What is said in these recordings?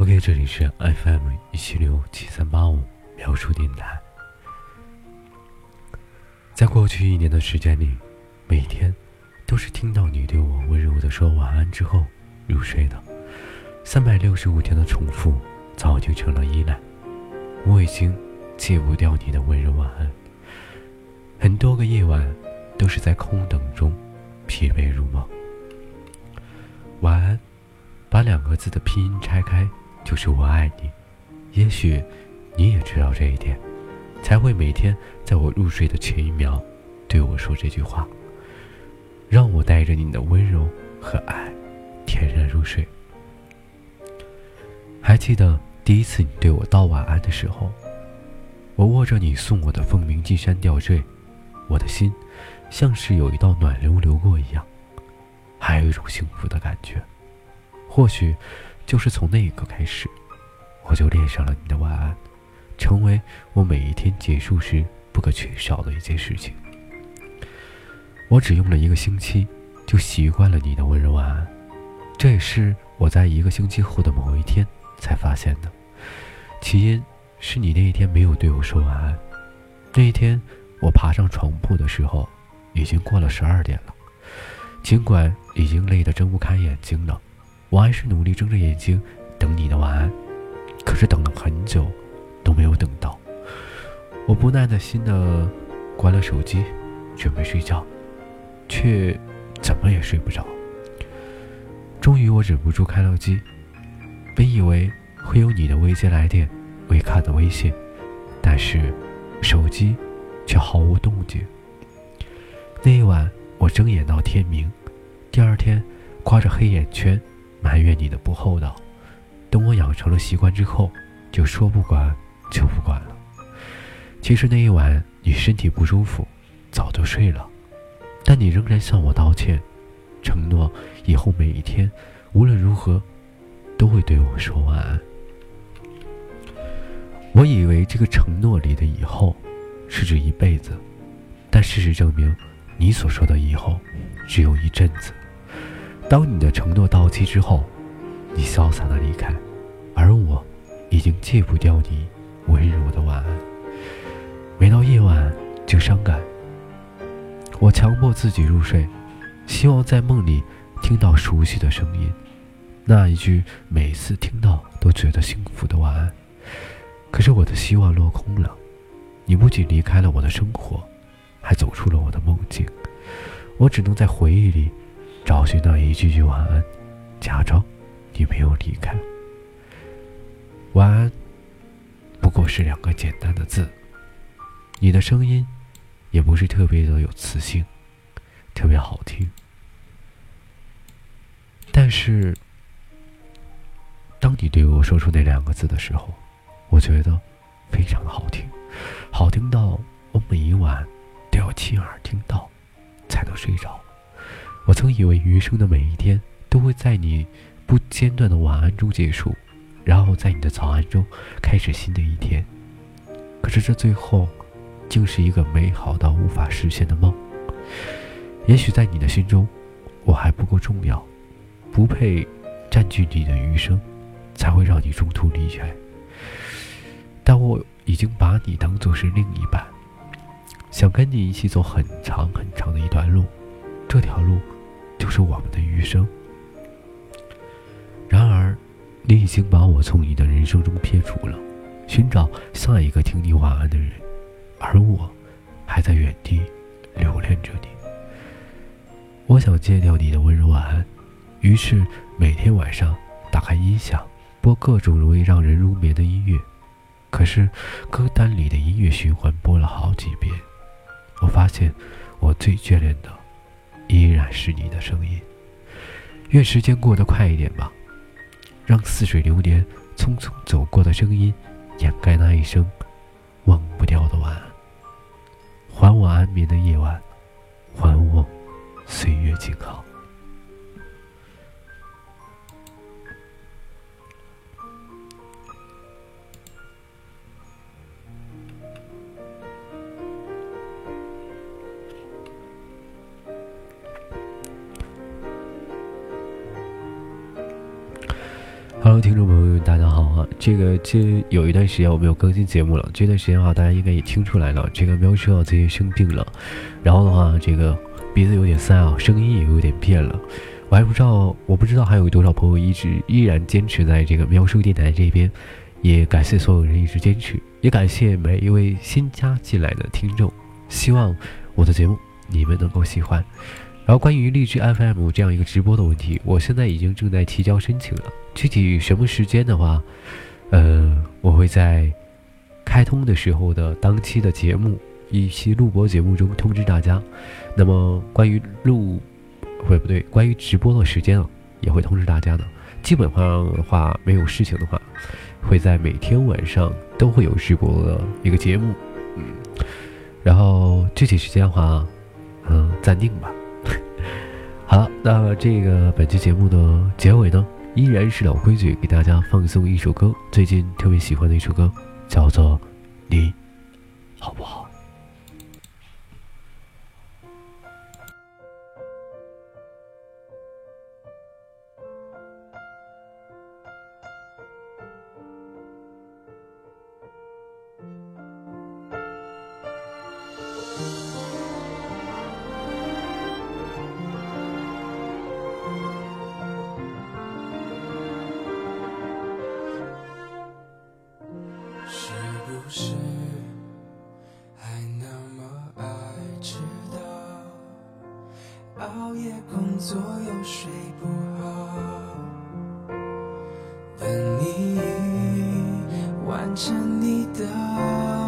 OK，这里是 FM 一七六七三八五描述电台。在过去一年的时间里，每天都是听到你对我温柔的说晚安之后入睡的。三百六十五天的重复，早就成了依赖。我已经戒不掉你的温柔晚安。很多个夜晚，都是在空等中疲惫入梦。晚安，把两个字的拼音拆开，就是我爱你。也许你也知道这一点，才会每天在我入睡的前一秒对我说这句话，让我带着你的温柔和爱，恬然入睡。还记得第一次你对我道晚安的时候，我握着你送我的凤鸣金山吊坠，我的心像是有一道暖流流过一样，还有一种幸福的感觉。或许就是从那一刻开始，我就恋上了你的晚安，成为我每一天结束时不可缺少的一件事情。我只用了一个星期，就习惯了你的温柔晚安，这也是我在一个星期后的某一天。才发现的，起因是你那一天没有对我说晚安。那一天，我爬上床铺的时候，已经过了十二点了。尽管已经累得睁不开眼睛了，我还是努力睁着眼睛等你的晚安。可是等了很久，都没有等到。我不耐的心的关了手机，准备睡觉，却怎么也睡不着。终于，我忍不住开了机。本以为会有你的未接来电、未看的微信，但是手机却毫无动静。那一晚，我睁眼到天明，第二天刮着黑眼圈埋怨你的不厚道。等我养成了习惯之后，就说不管就不管了。其实那一晚你身体不舒服，早就睡了，但你仍然向我道歉，承诺以后每一天无论如何。都会对我说晚安。我以为这个承诺里的以后，是指一辈子，但事实证明，你所说的以后，只有一阵子。当你的承诺到期之后，你潇洒的离开，而我，已经戒不掉你温柔的晚安。每到夜晚就伤感。我强迫自己入睡，希望在梦里听到熟悉的声音。那一句每次听到都觉得幸福的晚安，可是我的希望落空了。你不仅离开了我的生活，还走出了我的梦境。我只能在回忆里找寻到一句句晚安，假装你没有离开。晚安，不过是两个简单的字。你的声音，也不是特别的有磁性，特别好听，但是。当你对我说出那两个字的时候，我觉得非常好听，好听到曾以为余生的每一天都会在你不间断的晚安中结束，然后在你的早安中开始新的一天。可是这最后，竟是一个美好到无法实现的梦。也许在你的心中，我还不够重要，不配占据你的余生。才会让你中途离开，但我已经把你当做是另一半，想跟你一起走很长很长的一段路，这条路就是我们的余生。然而，你已经把我从你的人生中撇除了，寻找下一个听你晚安的人，而我还在原地留恋着你。我想戒掉你的温柔晚安，于是每天晚上打开音响。播各种容易让人入眠的音乐，可是歌单里的音乐循环播了好几遍，我发现我最眷恋的依然是你的声音。愿时间过得快一点吧，让似水流年匆匆走过的声音掩盖那一声忘不掉的晚安。还我安眠的夜晚，还我岁月静好。听众朋友们，大家好啊！这个这有一段时间我没有更新节目了，这段时间的话，大家应该也听出来了，这个喵叔啊最近生病了，然后的话，这个鼻子有点塞啊，声音也有点变了。我还不知道，我不知道还有多少朋友一直依然坚持在这个喵叔电台这边，也感谢所有人一直坚持，也感谢每一位新加进来的听众。希望我的节目你们能够喜欢。然后关于荔枝 FM 这样一个直播的问题，我现在已经正在提交申请了。具体什么时间的话，呃，我会在开通的时候的当期的节目一期录播节目中通知大家。那么关于录，会不对，关于直播的时间啊，也会通知大家的。基本上的话，没有事情的话，会在每天晚上都会有直播的一个节目。嗯，然后具体时间的话，嗯，暂定吧。好了，那这个本期节目的结尾呢，依然是老规矩，给大家放送一首歌，最近特别喜欢的一首歌，叫做《你好不好》。左右睡不好，等你完成你的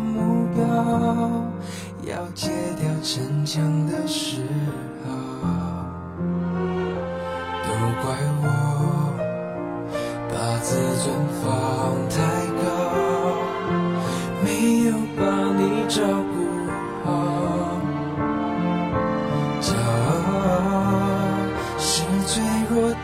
目标，要戒掉逞强的时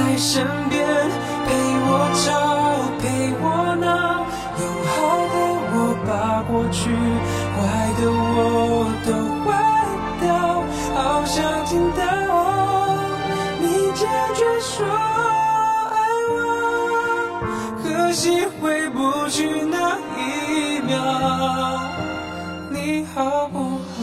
在身边，陪我吵，陪我闹，用好的我把过去坏的我都忘掉，好想听到你坚决说爱我，可惜回不去那一秒，你好不好？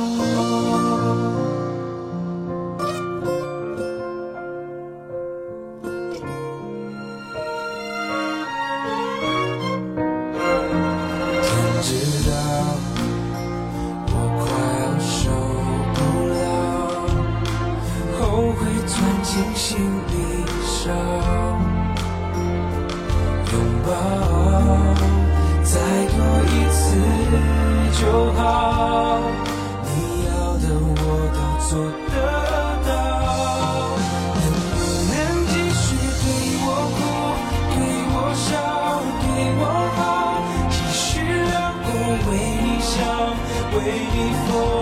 就好，你要的我都做得到。能不能继续对我哭，对我笑，对我好，继续让我为你笑，为你疯？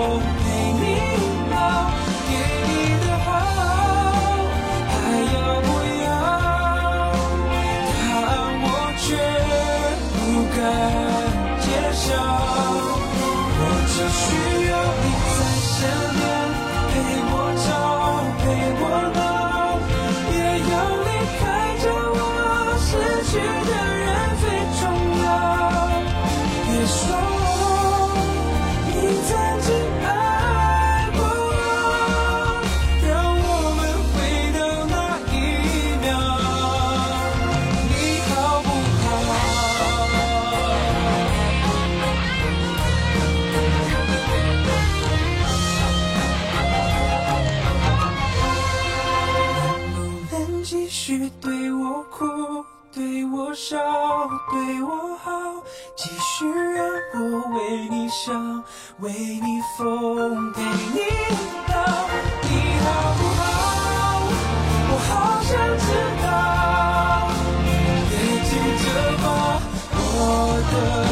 为你笑为你疯陪你闹你好不好？我好想知道别急着把我的。